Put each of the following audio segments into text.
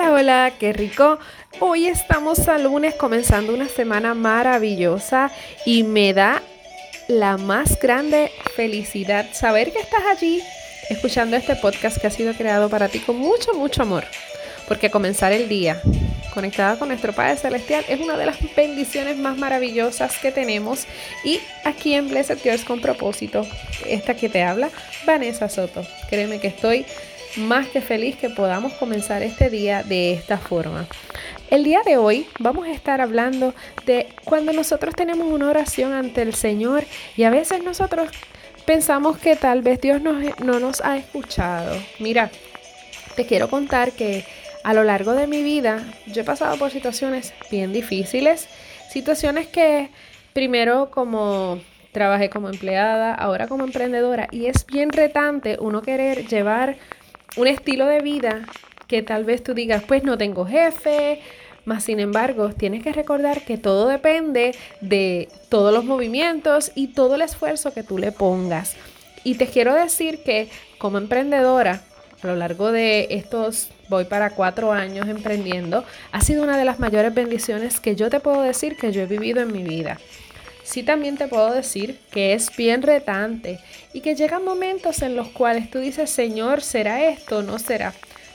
Hola, hola, qué rico. Hoy estamos a lunes comenzando una semana maravillosa y me da la más grande felicidad saber que estás allí escuchando este podcast que ha sido creado para ti con mucho, mucho amor. Porque comenzar el día conectada con nuestro Padre Celestial es una de las bendiciones más maravillosas que tenemos. Y aquí en Blessed Girls con propósito, esta que te habla, Vanessa Soto. Créeme que estoy más que feliz que podamos comenzar este día de esta forma. El día de hoy vamos a estar hablando de cuando nosotros tenemos una oración ante el Señor y a veces nosotros pensamos que tal vez Dios no nos ha escuchado. Mira, te quiero contar que a lo largo de mi vida yo he pasado por situaciones bien difíciles, situaciones que primero como trabajé como empleada, ahora como emprendedora y es bien retante uno querer llevar un estilo de vida que tal vez tú digas, pues no tengo jefe, más sin embargo, tienes que recordar que todo depende de todos los movimientos y todo el esfuerzo que tú le pongas. Y te quiero decir que como emprendedora, a lo largo de estos, voy para cuatro años emprendiendo, ha sido una de las mayores bendiciones que yo te puedo decir que yo he vivido en mi vida sí también te puedo decir que es bien retante y que llegan momentos en los cuales tú dices, Señor, ¿será esto o no será?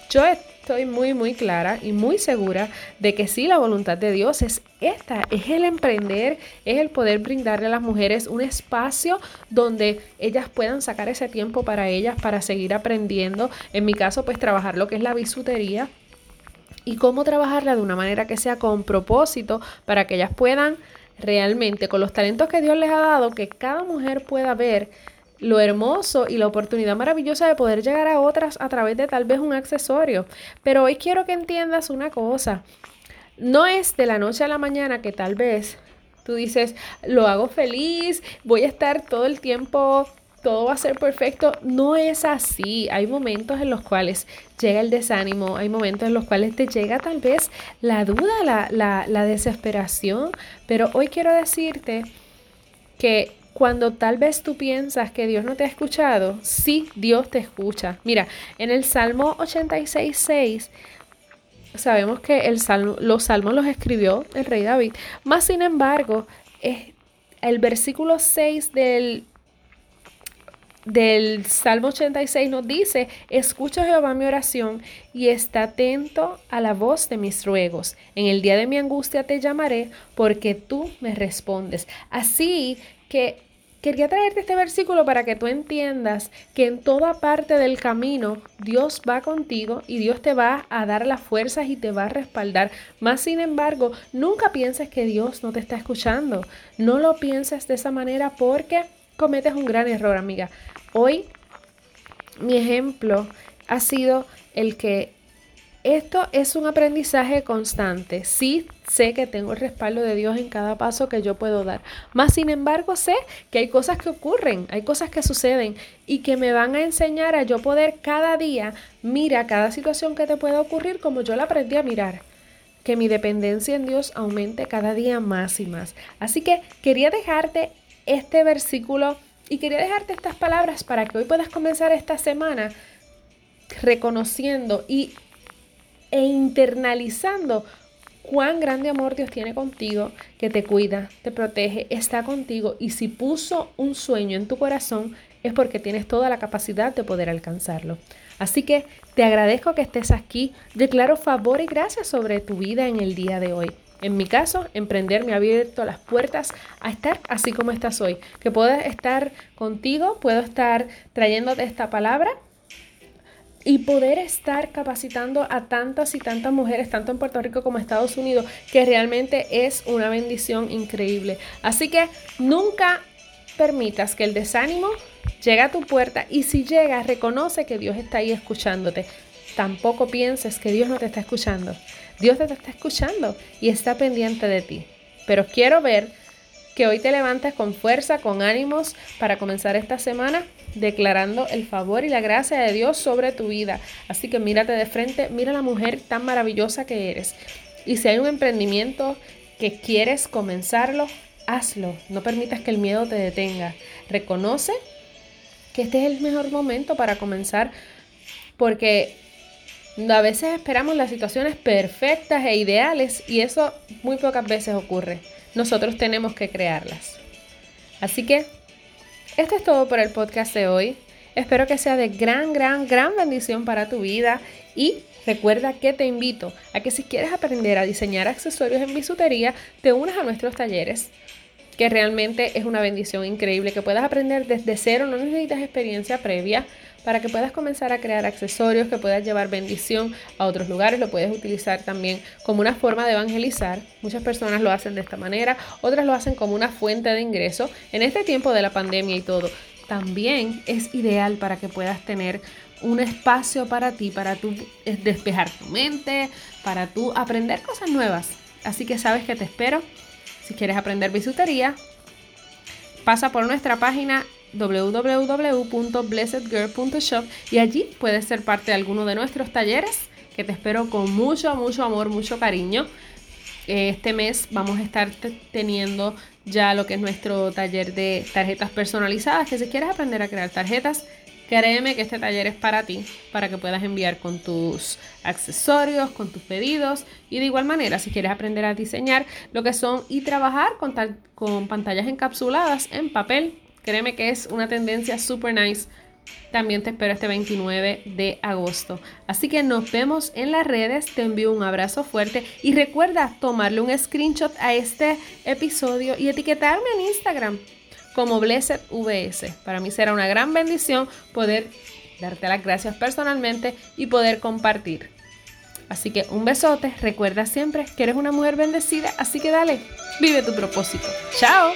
Yo estoy muy, muy clara y muy segura de que sí, la voluntad de Dios es esta, es el emprender, es el poder brindarle a las mujeres un espacio donde ellas puedan sacar ese tiempo para ellas, para seguir aprendiendo. En mi caso, pues trabajar lo que es la bisutería y cómo trabajarla de una manera que sea con propósito para que ellas puedan realmente con los talentos que Dios les ha dado, que cada mujer pueda ver lo hermoso y la oportunidad maravillosa de poder llegar a otras a través de tal vez un accesorio. Pero hoy quiero que entiendas una cosa. No es de la noche a la mañana que tal vez tú dices, lo hago feliz, voy a estar todo el tiempo todo va a ser perfecto. No es así. Hay momentos en los cuales llega el desánimo, hay momentos en los cuales te llega tal vez la duda, la, desesperación. Pero hoy quiero decirte que cuando tal vez tú piensas que Dios no te ha escuchado, sí, Dios te escucha. Mira, en el Salmo 86, 6, sabemos que el los salmos los escribió el rey David. Más sin embargo, es el versículo 6 del del Salmo 86 nos dice, escucha Jehová mi oración y está atento a la voz de mis ruegos. En el día de mi angustia te llamaré porque tú me respondes. Así que quería traerte este versículo para que tú entiendas que en toda parte del camino Dios va contigo y Dios te va a dar las fuerzas y te va a respaldar. Más sin embargo, nunca pienses que Dios no te está escuchando. No lo pienses de esa manera porque cometes un gran error, amiga. Hoy mi ejemplo ha sido el que esto es un aprendizaje constante. Sí sé que tengo el respaldo de Dios en cada paso que yo puedo dar. Más sin embargo, sé que hay cosas que ocurren, hay cosas que suceden y que me van a enseñar a yo poder cada día mira cada situación que te pueda ocurrir como yo la aprendí a mirar. Que mi dependencia en Dios aumente cada día más y más. Así que quería dejarte este versículo y quería dejarte estas palabras para que hoy puedas comenzar esta semana reconociendo y, e internalizando cuán grande amor Dios tiene contigo, que te cuida, te protege, está contigo y si puso un sueño en tu corazón es porque tienes toda la capacidad de poder alcanzarlo. Así que te agradezco que estés aquí, declaro favor y gracias sobre tu vida en el día de hoy. En mi caso, emprender me ha abierto las puertas a estar así como estás hoy. Que puedo estar contigo, puedo estar trayéndote esta palabra y poder estar capacitando a tantas y tantas mujeres, tanto en Puerto Rico como en Estados Unidos, que realmente es una bendición increíble. Así que nunca permitas que el desánimo llegue a tu puerta y si llega, reconoce que Dios está ahí escuchándote. Tampoco pienses que Dios no te está escuchando. Dios te está escuchando y está pendiente de ti. Pero quiero ver que hoy te levantes con fuerza, con ánimos para comenzar esta semana declarando el favor y la gracia de Dios sobre tu vida. Así que mírate de frente, mira la mujer tan maravillosa que eres. Y si hay un emprendimiento que quieres comenzarlo, hazlo. No permitas que el miedo te detenga. Reconoce que este es el mejor momento para comenzar porque A veces esperamos las situaciones perfectas e ideales y eso muy pocas veces ocurre. Nosotros tenemos que crearlas. Así que esto es todo por el podcast de hoy. Espero que sea de gran, gran, gran bendición para tu vida y recuerda que te invito a que si quieres aprender a diseñar accesorios en bisutería, te unas a nuestros talleres que realmente es una bendición increíble, que puedas aprender desde cero, no necesitas experiencia previa para que puedas comenzar a crear accesorios, que puedas llevar bendición a otros lugares, lo puedes utilizar también como una forma de evangelizar. Muchas personas lo hacen de esta manera, otras lo hacen como una fuente de ingreso. En este tiempo de la pandemia y todo, también es ideal para que puedas tener un espacio para ti, para tú despejar tu mente, para tú aprender cosas nuevas. Así que sabes que te espero si quieres aprender bisutería, pasa por nuestra página www.blessedgirl.shop y allí puedes ser parte de alguno de nuestros talleres que te espero con mucho, mucho amor, mucho cariño. Este mes vamos a estar teniendo ya lo que es nuestro taller de tarjetas personalizadas, que si quieres aprender a crear tarjetas, Créeme que este taller es para ti, para que puedas enviar con tus accesorios, con tus pedidos y de igual manera si quieres aprender a diseñar lo que son y trabajar con, con pantallas encapsuladas en papel, créeme que es una tendencia super nice. También te espero este 29 de agosto. Así que nos vemos en las redes. Te envío un abrazo fuerte y recuerda tomarle un screenshot a este episodio y etiquetarme en Instagram como Blessed VS. Para mí será una gran bendición poder darte las gracias personalmente y poder compartir. Así que un besote, recuerda siempre que eres una mujer bendecida, así que dale, vive tu propósito. Chao.